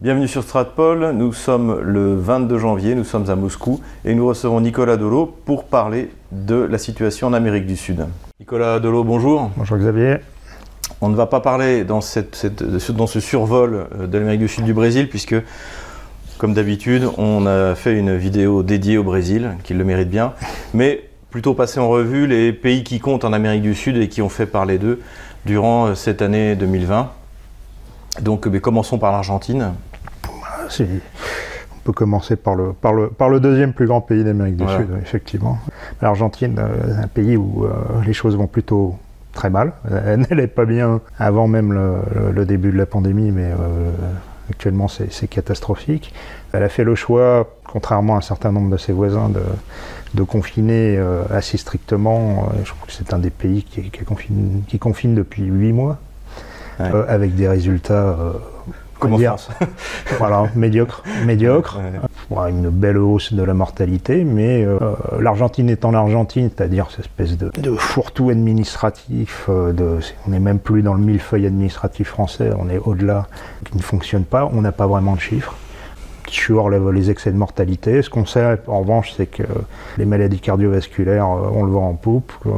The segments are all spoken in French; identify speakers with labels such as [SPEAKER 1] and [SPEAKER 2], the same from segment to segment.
[SPEAKER 1] Bienvenue sur Stratpol, nous sommes le 22 janvier, nous sommes à Moscou et nous recevons Nicolas Dolo pour parler de la situation en Amérique du Sud. Nicolas Dolo, bonjour.
[SPEAKER 2] Bonjour Xavier.
[SPEAKER 1] On ne va pas parler dans, cette, dans ce survol euh, de l'Amérique du Sud du Brésil puisque, comme d'habitude, on a fait une vidéo dédiée au Brésil, qui le mérite bien, mais plutôt passer en revue les pays qui comptent en Amérique du Sud et qui ont fait parler d'eux durant euh, cette année 2020. Donc, mais commençons par l'Argentine.
[SPEAKER 2] On peut commencer par le, par le, par le deuxième plus grand pays d'Amérique du Sud, effectivement. L'Argentine, c'est euh, un pays où euh, les choses vont plutôt très mal. Elle n'allait pas bien avant même le, début de la pandémie, mais euh, actuellement c'est catastrophique. Elle a fait le choix, contrairement à un certain nombre de ses voisins, de, de confiner assez strictement. je crois que c'est un des pays qui, confine, qui confine depuis huit mois, avec des résultats
[SPEAKER 1] Comment France
[SPEAKER 2] Voilà, médiocre. médiocre. une belle hausse de la mortalité, mais euh, l'Argentine étant l'Argentine, c'est-à-dire cette espèce de, fourre-tout administratif, euh, de, on n'est même plus dans le millefeuille administratif français, on est au-delà, qui ne fonctionne pas, on n'a pas vraiment de chiffres sur les excès de mortalité. Ce qu'on sait en revanche, c'est que les maladies cardiovasculaires, euh, on le voit en poupe. Euh,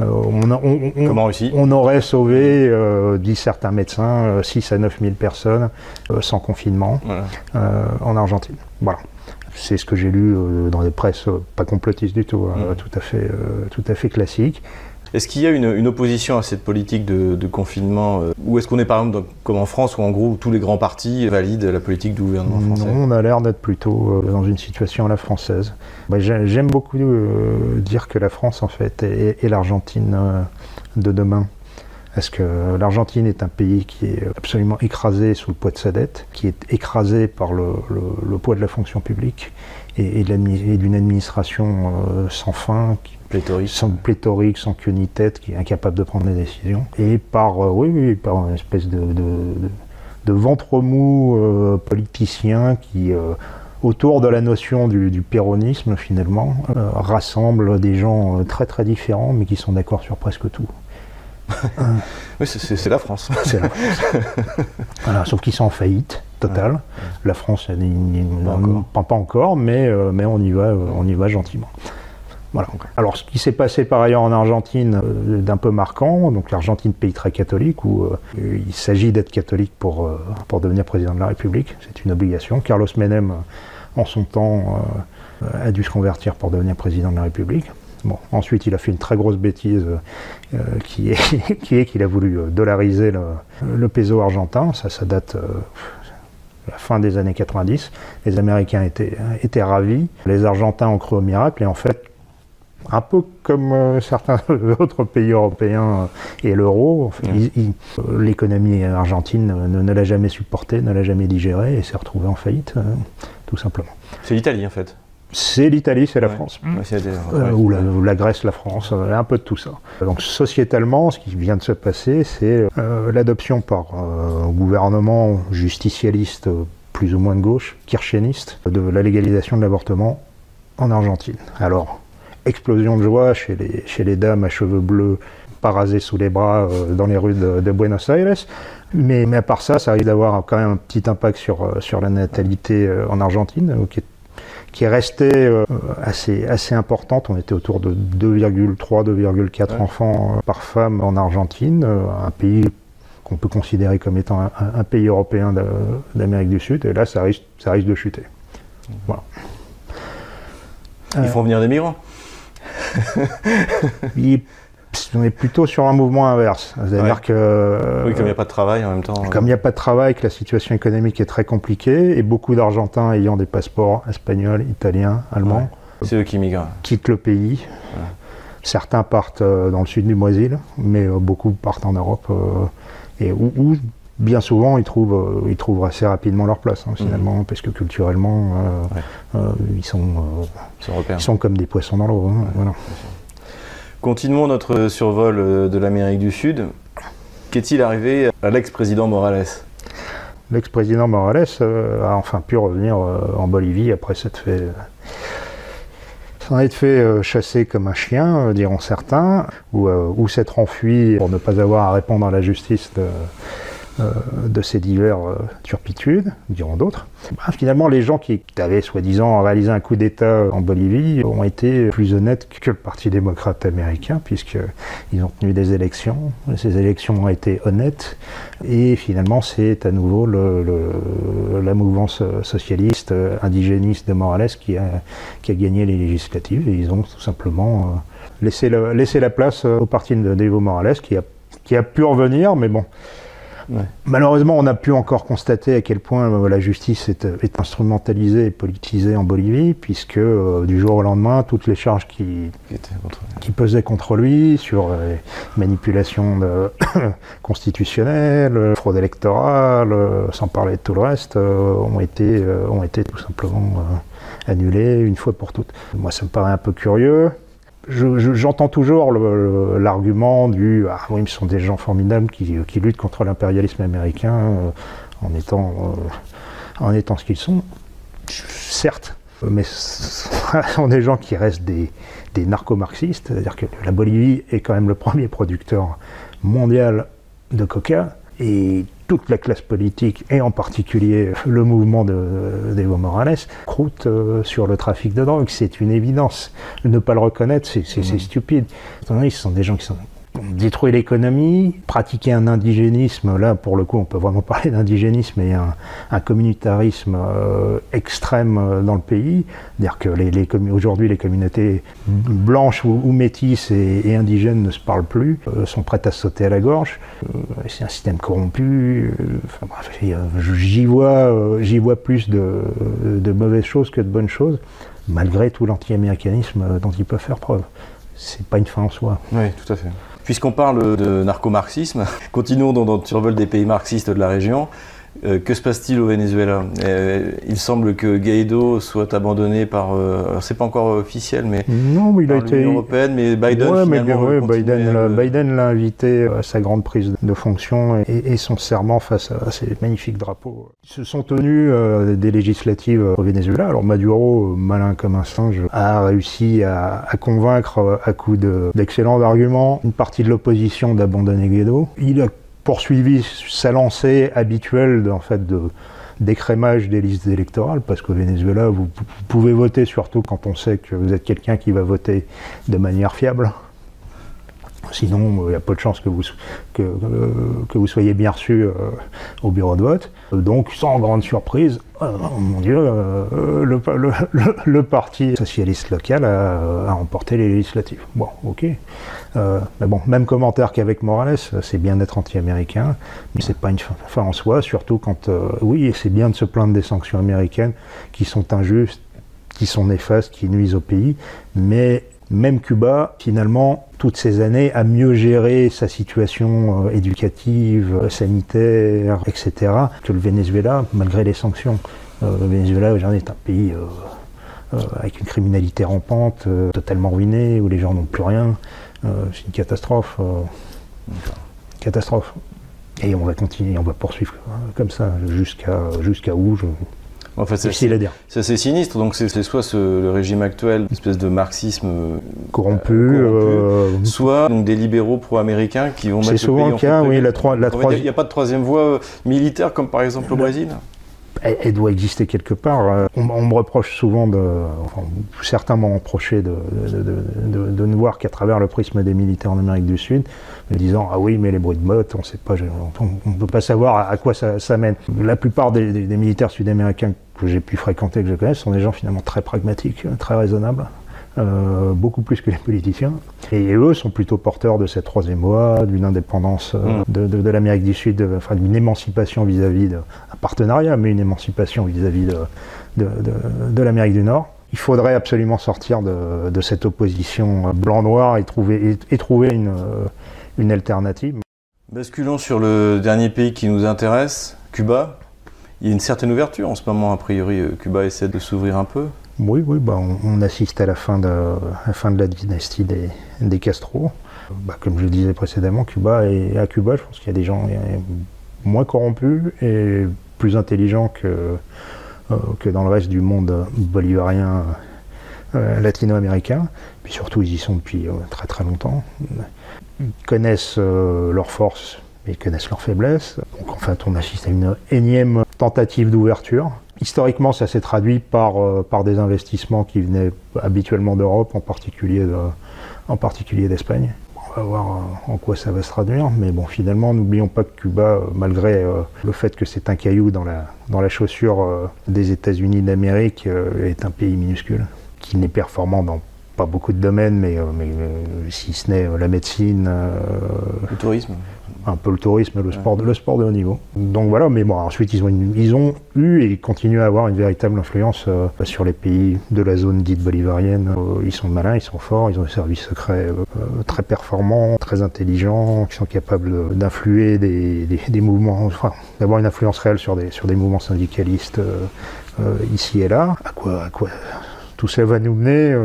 [SPEAKER 1] euh, on, Comment aussi
[SPEAKER 2] On aurait sauvé, disent certains médecins, 6 à 9 000 personnes sans confinement en Argentine. Voilà. C'est ce que j'ai lu dans des presses pas complotistes du tout, hein, mmh. tout, à fait, tout à fait classique.
[SPEAKER 1] Est-ce qu'il y a une, opposition à cette politique de, confinement euh, Ou est-ce qu'on est par exemple comme en France où en gros tous les grands partis valident la politique du gouvernement français?
[SPEAKER 2] Non, on a l'air d'être plutôt euh, dans une situation à la française. J'aime beaucoup euh, dire que la France en fait est, l'Argentine de demain. Parce que l'Argentine est un pays qui est absolument écrasé sous le poids de sa dette, qui est écrasé par le, poids de la fonction publique et, et d'une administration sans fin qui
[SPEAKER 1] Pléthorique.
[SPEAKER 2] Sans pléthorique, sans queue ni tête, qui est incapable de prendre des décisions. Et par, euh, oui, oui, par une espèce de, de, ventre mou euh, politicien qui, euh, autour de la notion du, péronisme, finalement, rassemble des gens très très différents, mais qui sont d'accord sur presque tout.
[SPEAKER 1] Oui, c'est la France.
[SPEAKER 2] C'est la France. voilà, sauf qu'ils sont en faillite totale. La France, pas, pas, encore, mais, mais on, y va, on y va gentiment. Voilà. Alors, ce qui s'est passé par ailleurs en Argentine euh, d'un peu marquant, donc l'Argentine, pays très catholique, où euh, il s'agit d'être catholique pour, euh, pour devenir président de la République, c'est une obligation. Carlos Menem, en son temps, a dû se convertir pour devenir président de la République. Bon, ensuite, il a fait une très grosse bêtise qui est qui est qu'il a voulu dollariser le, le, peso argentin. Ça, ça date la fin des années 90. Les Américains étaient, étaient ravis. Les Argentins ont cru au miracle et en fait, un peu comme euh, certains autres pays européens euh, et l'euro, l'économie argentine ne, l'a jamais supporté, ne l'a jamais digéré et s'est retrouvée en faillite, euh, tout simplement.
[SPEAKER 1] C'est l'Italie en fait
[SPEAKER 2] c'est l'Italie, c'est la France. ou, la, Grèce, la France, un peu de tout ça. Donc sociétalement, ce qui vient de se passer, c'est l'adoption par un gouvernement justicialiste plus ou moins de gauche, kirchéniste, de la légalisation de l'avortement en Argentine. Alors, explosion de joie chez les, chez les dames à cheveux bleus parasées sous les bras euh, dans les rues de, Buenos Aires. Mais, mais, à part ça, ça risque d'avoir quand même un petit impact sur, euh, sur la natalité euh, en Argentine, qui est, qui est restée assez, assez importante. On était autour de 2,3, 2,4 enfants par femme en Argentine, un pays qu'on peut considérer comme étant un, pays européen d'Amérique du Sud. Et là, ça risque, ça risque de chuter. Voilà.
[SPEAKER 1] Ils font venir des migrants
[SPEAKER 2] on est plutôt sur un mouvement inverse. C'est-à-dire que.
[SPEAKER 1] Oui, comme il n'y a pas de travail en même temps.
[SPEAKER 2] Comme il n'y a pas de travail, que la situation économique est très compliquée, et beaucoup d'Argentins ayant des passeports espagnols, italiens, allemands.
[SPEAKER 1] C'est eux qui migrent.
[SPEAKER 2] Quittent le pays. Certains partent euh, dans le sud du Brésil, mais euh, beaucoup partent en Europe. Euh, et où, bien souvent, ils trouvent, ils trouvent assez rapidement leur place, hein, finalement, mhm. parce que culturellement, ils, sont, ils sont comme des poissons dans l'eau. Hein, voilà.
[SPEAKER 1] Continuons notre survol euh, de l'Amérique du Sud. Qu'est-il arrivé à l'ex-président Morales?
[SPEAKER 2] L'ex-président Morales euh, a enfin pu revenir euh, en Bolivie après s'être fait, s'en être fait chasser comme un chien, diront certains, ou, ou s'être enfui pour ne pas avoir à répondre à la justice euh, de ces divers euh, turpitudes, diront d'autres. Bah, finalement, les gens qui avaient soi-disant réalisé un coup d'État en Bolivie ont été plus honnêtes que le Parti démocrate américain, puisqu'ils ont tenu des élections. Ces élections ont été honnêtes, et finalement, c'est à nouveau la mouvance socialiste, indigéniste de Morales qui a, gagné les législatives, et ils ont tout simplement euh, laissé, la place au parti d'Evo Morales, qui a, qui a pu revenir, mais bon. Malheureusement, on n'a pu encore constater à quel point euh, la justice est, instrumentalisée et politisée en Bolivie, puisque euh, du jour au lendemain, toutes les charges qui, qui pesaient contre lui sur euh, manipulation constitutionnelle, fraude électorale, sans parler de tout le reste, ont, été, ont été tout simplement annulées une fois pour toutes. Moi, ça me paraît un peu curieux j'entends toujours l'argument du ah oui, ce sont des gens formidables qui, luttent contre l'impérialisme américain euh, en étant euh, en étant ce qu'ils sont. Certes, mais ce sont des gens qui restent des, des narco-marxistes, c'est-à-dire que la Bolivie est quand même le premier producteur mondial de coca toute la classe politique, et en particulier le mouvement d'Evo Morales, croûte euh, sur le trafic de drogue. C'est une évidence. Ne pas le reconnaître, c'est mmh. stupide. Ce sont des gens qui sont détruire l'économie, pratiquer un indigénisme, là pour le coup on peut vraiment parler d'indigénisme et un, communautarisme euh, extrême euh, dans le pays, dire que les, aujourd'hui les communautés blanches ou, métisses et, indigènes ne se parlent plus, euh, sont prêtes à sauter à la gorge, c'est un système corrompu, j'y vois, j'y vois plus de, de mauvaises choses que de bonnes choses, malgré tout l'anti-américanisme dont ils peuvent faire preuve. C'est pas une fin en soi.
[SPEAKER 1] Oui, tout à fait. Puisqu'on parle de narcomarxisme, continuons dans notre survol des pays marxistes de la région. Euh, que se passe-t-il au Venezuela? Euh, Il semble que Guaido soit abandonné par. Euh, c'est pas encore officiel, mais.
[SPEAKER 2] Non, mais il a été.
[SPEAKER 1] européenne, mais Biden.
[SPEAKER 2] Ouais, mais Biden, l'a invité à sa grande prise de fonction et, son serment face à, ces magnifiques drapeaux. Ils se sont tenus des législatives au Venezuela. Alors Maduro, malin comme un singe, a réussi à, convaincre à coup d'excellents arguments une partie de l'opposition d'abandonner Guaido. Il a poursuivi sa lancée habituelle en fait, de d'écrémage des listes électorales, parce qu'au Venezuela, vous, pouvez voter surtout quand on sait que vous êtes quelqu'un qui va voter de manière fiable. Sinon, il y a peu de chances que vous, euh, que vous soyez bien reçu euh, au bureau de vote. Donc, sans grande surprise, oh, mon Dieu, euh, le, parti socialiste local a, a, remporté les législatives. Bon, ok. mais bon, même commentaire qu'avec Morales, c'est bien d'être anti-américain, mais c'est pas une fin, en soi, surtout quand, oui, c'est bien de se plaindre des sanctions américaines qui sont injustes, qui sont néfastes, qui nuisent au pays, mais même Cuba, finalement, toutes ces années, a mieux géré sa situation euh, éducative, euh, sanitaire, etc., que le Venezuela, malgré les sanctions. Euh, le Venezuela, aujourd'hui, est un pays avec une criminalité rampante, totalement ruiné, où les gens n'ont plus rien. c'est une catastrophe. catastrophe. Et on va continuer, on va poursuivre comme ça jusqu'à où
[SPEAKER 1] Enfin, c'est à dire. C'est assez sinistre. Donc, c'est soit le régime actuel, une espèce de marxisme euh,
[SPEAKER 2] corrompu, euh,
[SPEAKER 1] soit donc, des libéraux pro-américains qui vont
[SPEAKER 2] mettre. C'est souvent le cas, oui. La, la
[SPEAKER 1] Il n'y a pas de troisième voie euh, militaire comme par exemple au Brésil
[SPEAKER 2] elle, doit exister quelque part. On, me reproche souvent de. Enfin, certains m'ont reproché de, de, ne voir qu'à travers le prisme des militaires en Amérique du Sud, me disant Ah oui, mais les bruits de motte, on sait pas, on ne peut pas savoir à, quoi ça, ça, mène. La plupart des militaires sud-américains que j'ai pu fréquenter, que je connais, sont des gens finalement très pragmatiques, très raisonnables. Euh, beaucoup plus que les politiciens. Et eux sont plutôt porteurs de cette troisième voie, d'une indépendance euh, mm. de, l'Amérique du Sud, enfin d'une émancipation vis-à-vis d'un partenariat, mais une émancipation vis-à-vis de, l'Amérique du Nord. Il faudrait absolument sortir de, cette opposition blanc-noir et trouver, et, trouver une, une alternative.
[SPEAKER 1] Basculons sur le dernier pays qui nous intéresse, Cuba. Il y a une certaine ouverture en ce moment, a priori, euh, Cuba essaie de s'ouvrir un peu.
[SPEAKER 2] Oui, oui, bah, on, assiste à la fin de, la, dynastie des, Castro. Bah, comme je le disais précédemment, Cuba et à Cuba, je pense qu'il y a des gens moins corrompus et plus intelligents que, euh, que dans le reste du monde bolivarien euh, latino-américain. Puis surtout, ils y sont depuis très très longtemps. Ils connaissent leurs forces ils connaissent leurs faiblesses. Donc en fait, on assiste à une énième tentative d'ouverture. Historiquement, ça s'est traduit par, euh, par des investissements qui venaient habituellement d'Europe, en particulier, en particulier d'Espagne. On va voir euh, en quoi ça va se traduire, mais bon, finalement, n'oublions pas que Cuba, euh, malgré le fait que c'est un caillou dans la, dans la chaussure des États-Unis d'Amérique, est un pays minuscule, qui n'est performant dans pas beaucoup de domaines, mais, mais si ce n'est la médecine.
[SPEAKER 1] le tourisme
[SPEAKER 2] un peu le tourisme, le sport, le sport de haut niveau. Donc voilà, mais bon, ensuite ils ont, ils ont eu et continuent à avoir une véritable influence euh, sur les pays de la zone dite bolivarienne. Euh, ils sont malins, ils sont forts, ils ont des services secrets euh, très performants, très intelligents, qui sont capables d'influer des, des, mouvements, enfin, d'avoir une influence réelle sur des, sur des mouvements syndicalistes ici et là. À quoi, à quoi tout ça va nous mener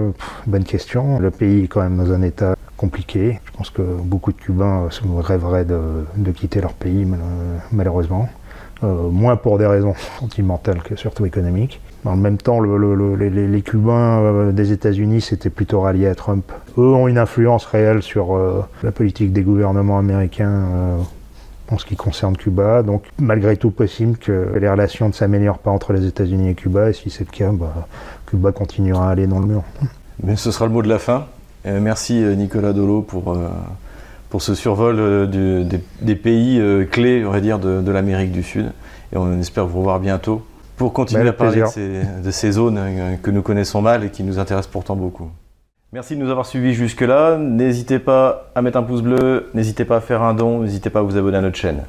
[SPEAKER 2] Bonne question. Le pays est quand même dans un état compliqué. Je pense que beaucoup de Cubains rêveraient de, quitter leur pays, malheureusement. Euh, moins pour des raisons sentimentales que surtout économiques. En même temps, les, Cubains euh, des États-Unis s'étaient plutôt ralliés à Trump. Eux ont une influence réelle sur euh, la politique des gouvernements américains en ce qui concerne Cuba. Donc, malgré tout, possible que les relations ne s'améliorent pas entre les États-Unis et Cuba. Et si c'est le cas, bah, Cuba continuera à aller dans le mur.
[SPEAKER 1] Mais ce sera le mot de la fin. Euh, merci euh, Nicolas Dolo pour, euh, pour ce survol des, pays clés, on va dire, de, l'Amérique du Sud. Et on espère vous revoir bientôt pour continuer à parler de ces, de ces, zones que nous connaissons mal et qui nous intéressent pourtant beaucoup. Merci de nous avoir suivis jusque-là. N'hésitez pas à mettre un pouce bleu, n'hésitez pas à faire un don, n'hésitez pas à vous abonner à notre chaîne.